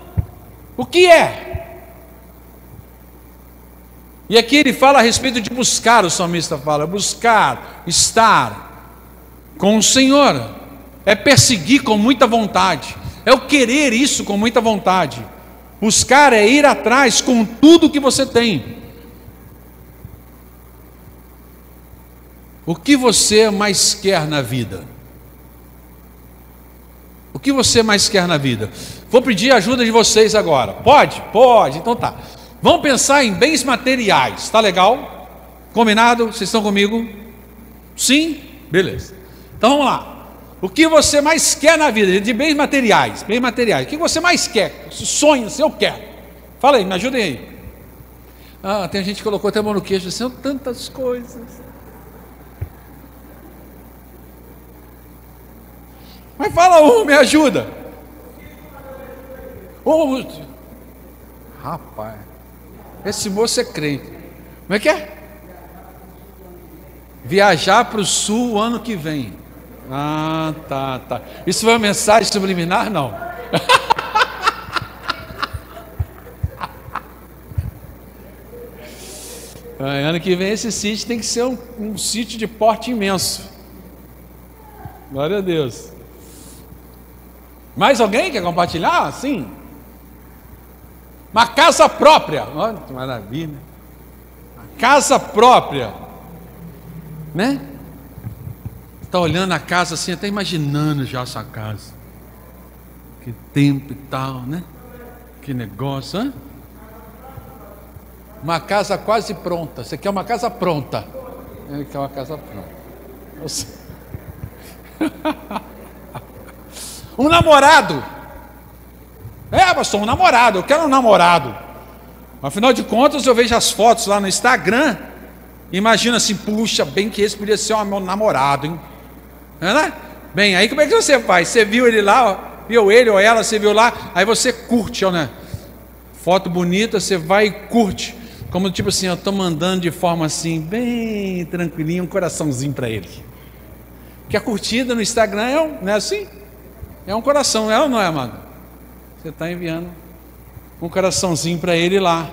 O que é? E aqui ele fala a respeito de buscar, o salmista fala, buscar, estar com o Senhor, é perseguir com muita vontade, é o querer isso com muita vontade. Buscar é ir atrás com tudo que você tem. O que você mais quer na vida? O que você mais quer na vida? Vou pedir a ajuda de vocês agora. Pode? Pode, então tá. Vamos pensar em bens materiais, tá legal? Combinado? Vocês estão comigo? Sim? Beleza. Então vamos lá. O que você mais quer na vida? De bens materiais. Bens materiais. O que você mais quer? Sonho, se eu quero. Fala aí, me ajudem aí. Ah, tem gente que colocou até a mão no queixo, são tantas coisas. Mas fala um, me ajuda. Oh, rapaz, esse moço é crente. Como é que é? Viajar para o sul o ano que vem. Ah, tá, tá. Isso foi uma mensagem subliminar? Não. ano que vem esse sítio tem que ser um, um sítio de porte imenso. Glória a Deus. Mais alguém quer compartilhar? Sim. Uma casa própria. Olha que maravilha. Uma casa própria. Né? Está olhando a casa assim, até imaginando já essa casa. Que tempo e tal, né? Que negócio, hein? Uma casa quase pronta. Você quer uma casa pronta? Ele quer uma casa pronta. Você... Um namorado. É, pastor, um namorado. Eu quero um namorado. Afinal de contas, eu vejo as fotos lá no Instagram. Imagina assim, puxa, bem que esse podia ser o meu namorado, hein? É, né? Bem, aí como é que você faz? Você viu ele lá, ó, viu ele ou ela, você viu lá, aí você curte, ó, né? Foto bonita, você vai e curte. Como tipo assim, eu estou mandando de forma assim, bem tranquilinho, um coraçãozinho para ele. Que a curtida no Instagram é, um, não é assim? É um coração, é ou não é, amado? Você está enviando um coraçãozinho para ele lá.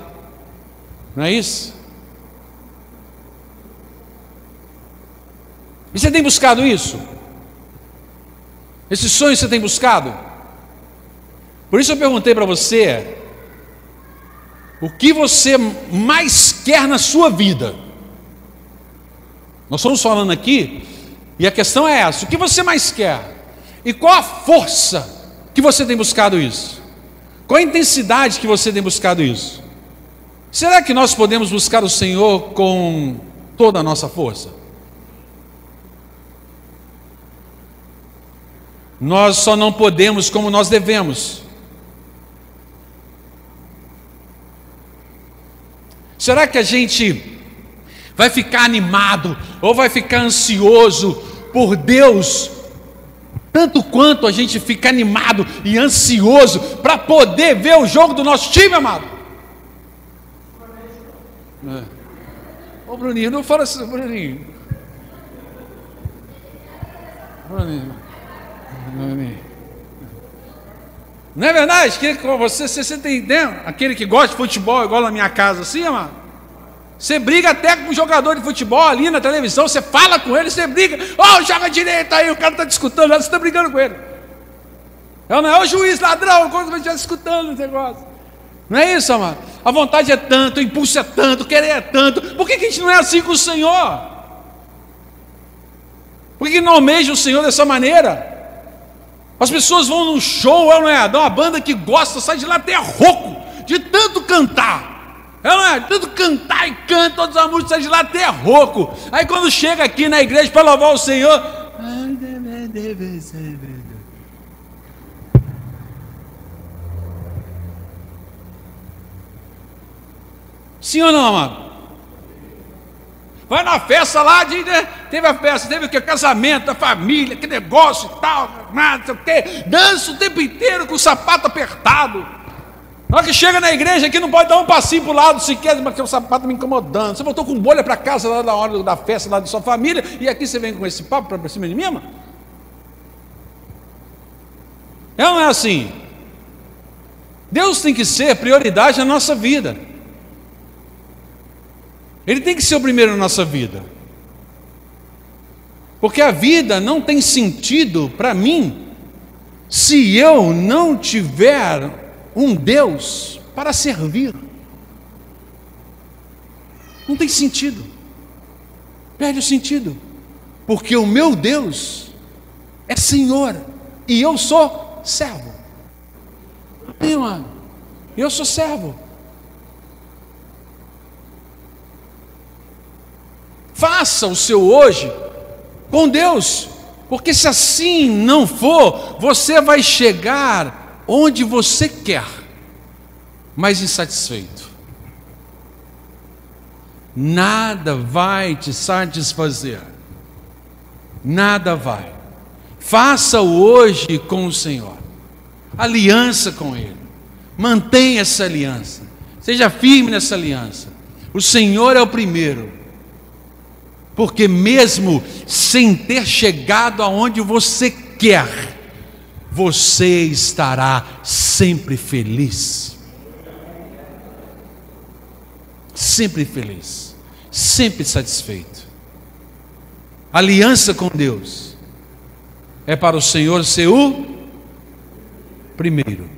Não é isso? E você tem buscado isso? Esse sonho você tem buscado? Por isso eu perguntei para você: o que você mais quer na sua vida? Nós estamos falando aqui, e a questão é essa: o que você mais quer? E qual a força que você tem buscado isso? Qual a intensidade que você tem buscado isso? Será que nós podemos buscar o Senhor com toda a nossa força? Nós só não podemos como nós devemos. Será que a gente vai ficar animado ou vai ficar ansioso por Deus tanto quanto a gente fica animado e ansioso para poder ver o jogo do nosso time, amado. É. Ô Bruninho, não fala assim, Bruninho. Bruninho. Bruninho. Não é verdade? Que você, você, você tem né? aquele que gosta de futebol igual na minha casa, assim, amado? Você briga até com um jogador de futebol ali na televisão, você fala com ele, você briga, ó, oh, joga direito aí, o cara está discutindo, você está brigando com ele. É, não é o juiz ladrão, quando você está escutando o negócio. Não é isso, amado? A vontade é tanto, o impulso é tanto, o querer é tanto. Por que, que a gente não é assim com o Senhor? Por que, que não almeja o Senhor dessa maneira? As pessoas vão num show, é, não é? Uma banda que gosta, sai de lá até rouco, de tanto cantar. É, é? Tanto cantar e canta, todas as músicas de lá até rouco. Aí quando chega aqui na igreja para louvar o Senhor. Sim ou não, amado? Vai na festa lá, de, né? teve a festa, teve o que? Casamento, a família, que negócio e tal, não sei o quê. Dança o tempo inteiro com o sapato apertado. Na hora que chega na igreja aqui não pode dar um passinho para o lado sequer, porque o sapato tá me incomodando. Você voltou com bolha para casa lá na hora da festa, lá de sua família, e aqui você vem com esse papo para cima de mim, mano? É não é assim? Deus tem que ser prioridade na nossa vida. Ele tem que ser o primeiro na nossa vida. Porque a vida não tem sentido para mim se eu não tiver um Deus para servir. Não tem sentido. Perde o sentido. Porque o meu Deus é Senhor e eu sou servo. Meu mano, eu sou servo. Faça o seu hoje com Deus, porque se assim não for, você vai chegar onde você quer, mas insatisfeito. Nada vai te satisfazer. Nada vai. Faça-o hoje com o Senhor. Aliança com Ele. Mantenha essa aliança. Seja firme nessa aliança. O Senhor é o primeiro. Porque mesmo sem ter chegado aonde você quer, você estará sempre feliz. Sempre feliz, sempre satisfeito. Aliança com Deus é para o Senhor ser o primeiro,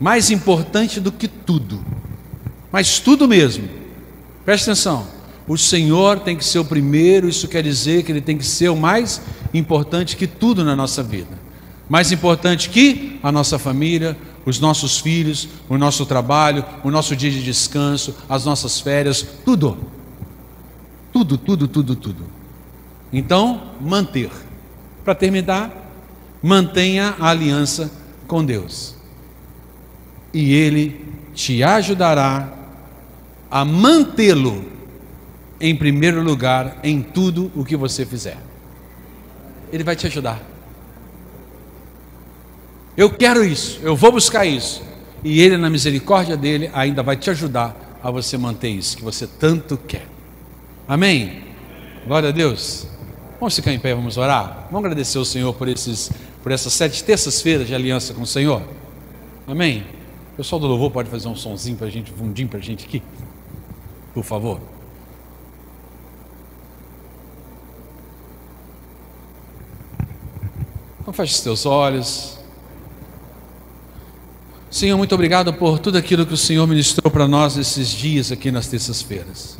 mais importante do que tudo, mas tudo mesmo. Preste atenção. O Senhor tem que ser o primeiro, isso quer dizer que Ele tem que ser o mais importante que tudo na nossa vida. Mais importante que a nossa família, os nossos filhos, o nosso trabalho, o nosso dia de descanso, as nossas férias, tudo. Tudo, tudo, tudo, tudo. Então, manter. Para terminar, mantenha a aliança com Deus. E Ele te ajudará a mantê-lo em primeiro lugar em tudo o que você fizer. Ele vai te ajudar. Eu quero isso, eu vou buscar isso. E Ele, na misericórdia dele, ainda vai te ajudar a você manter isso que você tanto quer. Amém? Glória a Deus. Vamos ficar em pé, vamos orar? Vamos agradecer ao Senhor por, esses, por essas sete terças-feiras de aliança com o Senhor. Amém? O pessoal do louvor pode fazer um sonzinho para a gente, fundinho para a gente aqui? Por favor. Então feche os teus olhos. Senhor, muito obrigado por tudo aquilo que o Senhor ministrou para nós nesses dias aqui nas terças-feiras.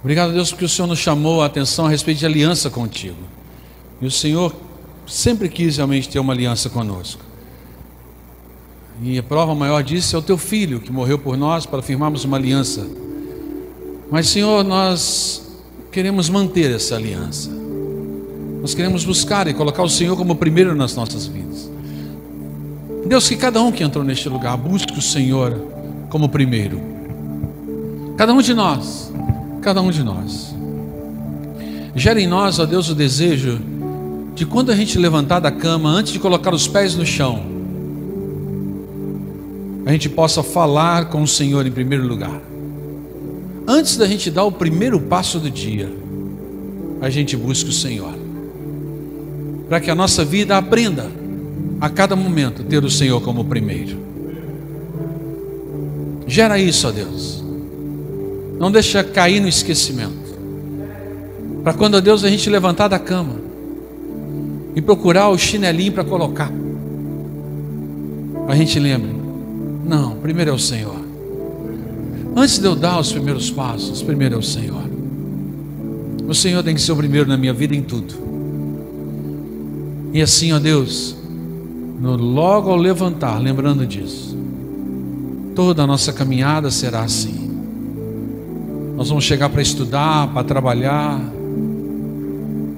Obrigado, Deus, porque o Senhor nos chamou a atenção a respeito de aliança contigo. E o Senhor sempre quis realmente ter uma aliança conosco. E a prova maior disso é o teu filho, que morreu por nós para firmarmos uma aliança. Mas, Senhor, nós queremos manter essa aliança. Nós queremos buscar e colocar o Senhor como primeiro nas nossas vidas. Deus, que cada um que entrou neste lugar busque o Senhor como primeiro. Cada um de nós, cada um de nós. Gera em nós, ó Deus, o desejo de quando a gente levantar da cama, antes de colocar os pés no chão, a gente possa falar com o Senhor em primeiro lugar. Antes da gente dar o primeiro passo do dia, a gente busca o Senhor. Para que a nossa vida aprenda a cada momento ter o Senhor como primeiro. Gera isso, ó Deus. Não deixa cair no esquecimento. Para quando, ó Deus, a gente levantar da cama e procurar o chinelinho para colocar, a gente lembre: não, primeiro é o Senhor. Antes de eu dar os primeiros passos, primeiro é o Senhor. O Senhor tem que ser o primeiro na minha vida em tudo. E assim, ó Deus, no, logo ao levantar, lembrando disso, toda a nossa caminhada será assim. Nós vamos chegar para estudar, para trabalhar,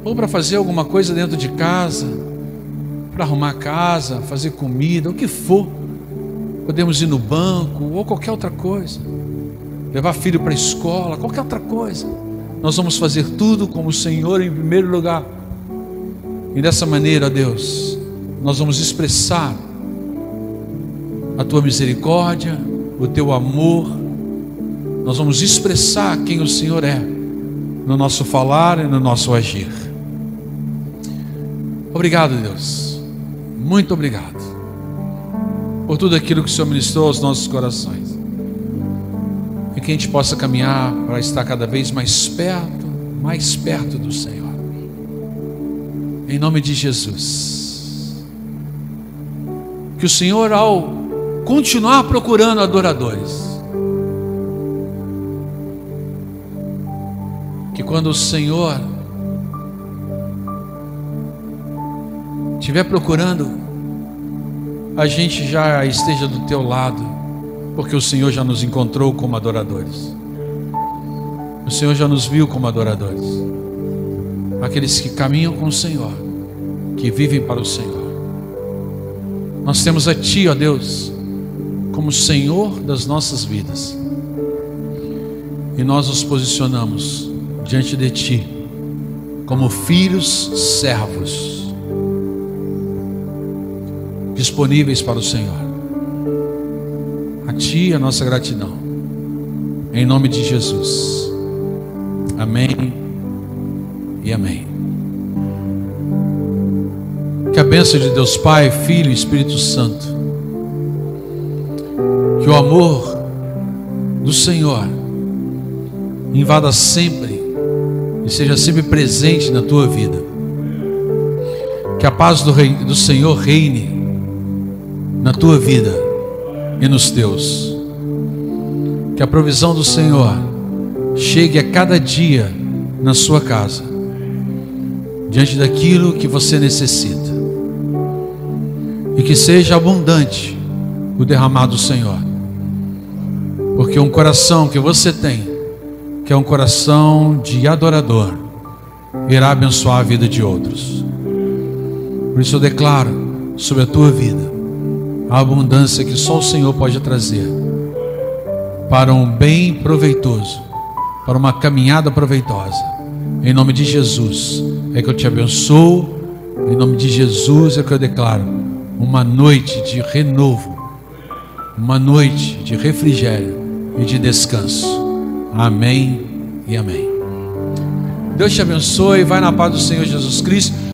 ou para fazer alguma coisa dentro de casa, para arrumar casa, fazer comida, o que for. Podemos ir no banco ou qualquer outra coisa, levar filho para a escola, qualquer outra coisa. Nós vamos fazer tudo como o Senhor em primeiro lugar. E dessa maneira, Deus, nós vamos expressar a tua misericórdia, o teu amor. Nós vamos expressar quem o Senhor é no nosso falar e no nosso agir. Obrigado, Deus. Muito obrigado por tudo aquilo que o Senhor ministrou aos nossos corações. E que a gente possa caminhar para estar cada vez mais perto, mais perto do Senhor. Em nome de Jesus. Que o Senhor, ao continuar procurando adoradores, que quando o Senhor estiver procurando, a gente já esteja do teu lado, porque o Senhor já nos encontrou como adoradores. O Senhor já nos viu como adoradores. Aqueles que caminham com o Senhor, que vivem para o Senhor. Nós temos a Ti, ó Deus, como Senhor das nossas vidas. E nós nos posicionamos diante de Ti, como filhos servos, disponíveis para o Senhor. A Ti a nossa gratidão, em nome de Jesus. Amém e amém. Que a bênção de Deus Pai, Filho e Espírito Santo, que o amor do Senhor invada sempre e seja sempre presente na tua vida. Que a paz do, rei, do Senhor reine na tua vida e nos teus. Que a provisão do Senhor chegue a cada dia na sua casa, diante daquilo que você necessita, e que seja abundante o derramado do Senhor, porque um coração que você tem que é um coração de adorador, irá abençoar a vida de outros. Por isso eu declaro sobre a tua vida a abundância que só o Senhor pode trazer para um bem proveitoso, para uma caminhada proveitosa. Em nome de Jesus é que eu te abençoo. Em nome de Jesus é que eu declaro uma noite de renovo, uma noite de refrigério e de descanso. Amém e amém. Deus te abençoe. Vai na paz do Senhor Jesus Cristo.